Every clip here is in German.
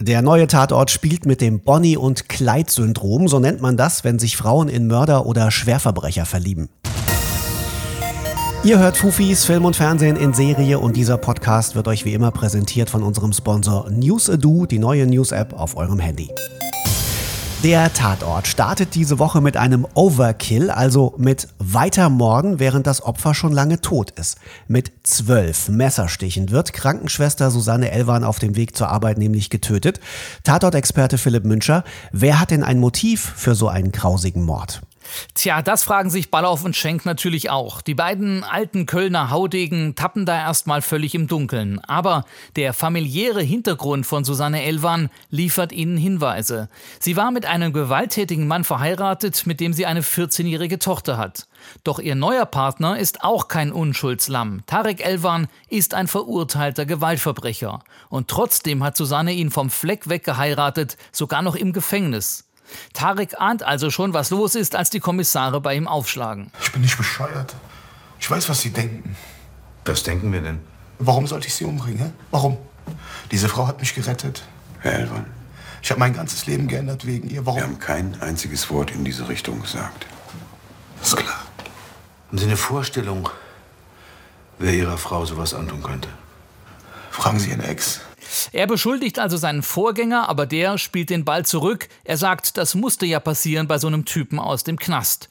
Der neue Tatort spielt mit dem Bonnie- und Clyde-Syndrom, so nennt man das, wenn sich Frauen in Mörder oder Schwerverbrecher verlieben. Ihr hört Fufis Film und Fernsehen in Serie und dieser Podcast wird euch wie immer präsentiert von unserem Sponsor NewsAdo, die neue News-App auf eurem Handy. Der Tatort startet diese Woche mit einem Overkill, also mit Weitermorden, während das Opfer schon lange tot ist. Mit zwölf Messerstichen wird Krankenschwester Susanne Elwan auf dem Weg zur Arbeit nämlich getötet. Tatort-Experte Philipp Münscher, wer hat denn ein Motiv für so einen grausigen Mord? Tja, das fragen sich Ballauf und Schenk natürlich auch. Die beiden alten Kölner Haudegen tappen da erstmal völlig im Dunkeln. Aber der familiäre Hintergrund von Susanne Elwan liefert ihnen Hinweise. Sie war mit einem gewalttätigen Mann verheiratet, mit dem sie eine 14-jährige Tochter hat. Doch ihr neuer Partner ist auch kein Unschuldslamm. Tarek Elwan ist ein verurteilter Gewaltverbrecher. Und trotzdem hat Susanne ihn vom Fleck weg geheiratet, sogar noch im Gefängnis. Tarek ahnt also schon, was los ist, als die Kommissare bei ihm aufschlagen. Ich bin nicht bescheuert. Ich weiß, was Sie denken. Was denken wir denn? Warum sollte ich Sie umbringen? Warum? Diese Frau hat mich gerettet. Herr Elwan. Ich habe mein ganzes Leben geändert wegen ihr. Warum? Wir haben kein einziges Wort in diese Richtung gesagt. Ist klar. Haben Sie eine Vorstellung, wer Ihrer Frau sowas antun könnte? Fragen Sie Ihren Ex. Er beschuldigt also seinen Vorgänger, aber der spielt den Ball zurück. Er sagt, das musste ja passieren bei so einem Typen aus dem Knast.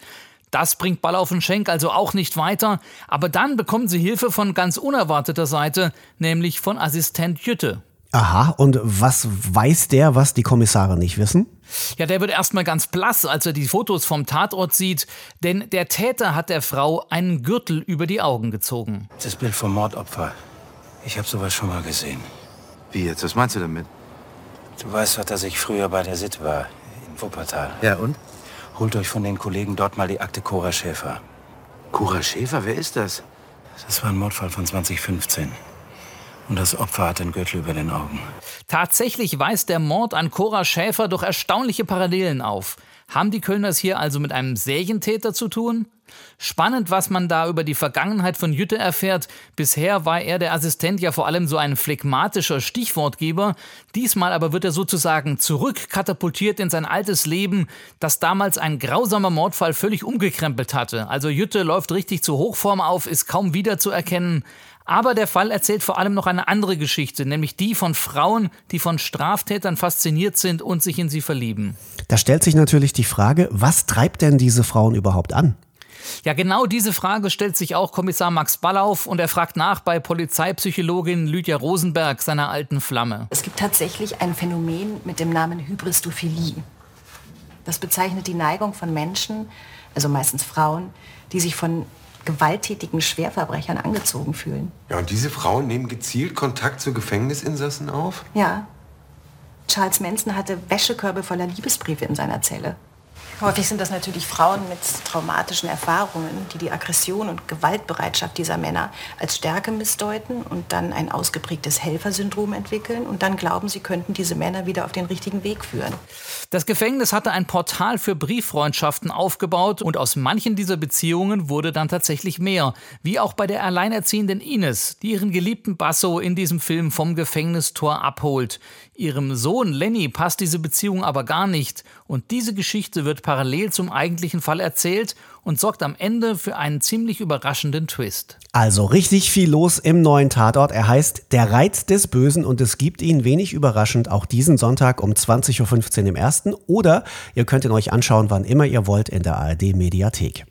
Das bringt Ball auf den Schenk also auch nicht weiter, aber dann bekommen sie Hilfe von ganz unerwarteter Seite, nämlich von Assistent Jütte. Aha, und was weiß der, was die Kommissare nicht wissen? Ja, der wird erstmal ganz blass, als er die Fotos vom Tatort sieht, denn der Täter hat der Frau einen Gürtel über die Augen gezogen. Das Bild vom Mordopfer. Ich habe sowas schon mal gesehen. Wie jetzt? Was meinst du damit? Du weißt doch, dass ich früher bei der SIT war, in Wuppertal. Ja, und? Holt euch von den Kollegen dort mal die Akte Cora Schäfer. Cora Schäfer? Wer ist das? Das war ein Mordfall von 2015. Und das Opfer hat einen Gürtel über den Augen. Tatsächlich weist der Mord an Cora Schäfer doch erstaunliche Parallelen auf. Haben die Kölners hier also mit einem Serientäter zu tun? Spannend, was man da über die Vergangenheit von Jütte erfährt. Bisher war er der Assistent ja vor allem so ein phlegmatischer Stichwortgeber. Diesmal aber wird er sozusagen zurückkatapultiert in sein altes Leben, das damals ein grausamer Mordfall völlig umgekrempelt hatte. Also Jütte läuft richtig zur Hochform auf, ist kaum wiederzuerkennen. Aber der Fall erzählt vor allem noch eine andere Geschichte, nämlich die von Frauen, die von Straftätern fasziniert sind und sich in sie verlieben. Da stellt sich natürlich die Frage, was treibt denn diese Frauen überhaupt an? Ja, genau diese Frage stellt sich auch Kommissar Max Ballauf und er fragt nach bei Polizeipsychologin Lydia Rosenberg, seiner alten Flamme. Es gibt tatsächlich ein Phänomen mit dem Namen Hybristophilie. Das bezeichnet die Neigung von Menschen, also meistens Frauen, die sich von gewalttätigen Schwerverbrechern angezogen fühlen. Ja, und diese Frauen nehmen gezielt Kontakt zu Gefängnisinsassen auf? Ja. Charles Manson hatte Wäschekörbe voller Liebesbriefe in seiner Zelle. Häufig sind das natürlich Frauen mit traumatischen Erfahrungen, die die Aggression und Gewaltbereitschaft dieser Männer als Stärke missdeuten und dann ein ausgeprägtes Helfersyndrom entwickeln und dann glauben, sie könnten diese Männer wieder auf den richtigen Weg führen. Das Gefängnis hatte ein Portal für Brieffreundschaften aufgebaut und aus manchen dieser Beziehungen wurde dann tatsächlich mehr. Wie auch bei der alleinerziehenden Ines, die ihren geliebten Basso in diesem Film vom Gefängnistor abholt. Ihrem Sohn Lenny passt diese Beziehung aber gar nicht und diese Geschichte wird parallel zum eigentlichen Fall erzählt und sorgt am Ende für einen ziemlich überraschenden Twist. Also richtig viel los im neuen Tatort. Er heißt Der Reiz des Bösen und es gibt ihn wenig überraschend auch diesen Sonntag um 20.15 Uhr im ersten oder ihr könnt ihn euch anschauen, wann immer ihr wollt in der ARD Mediathek.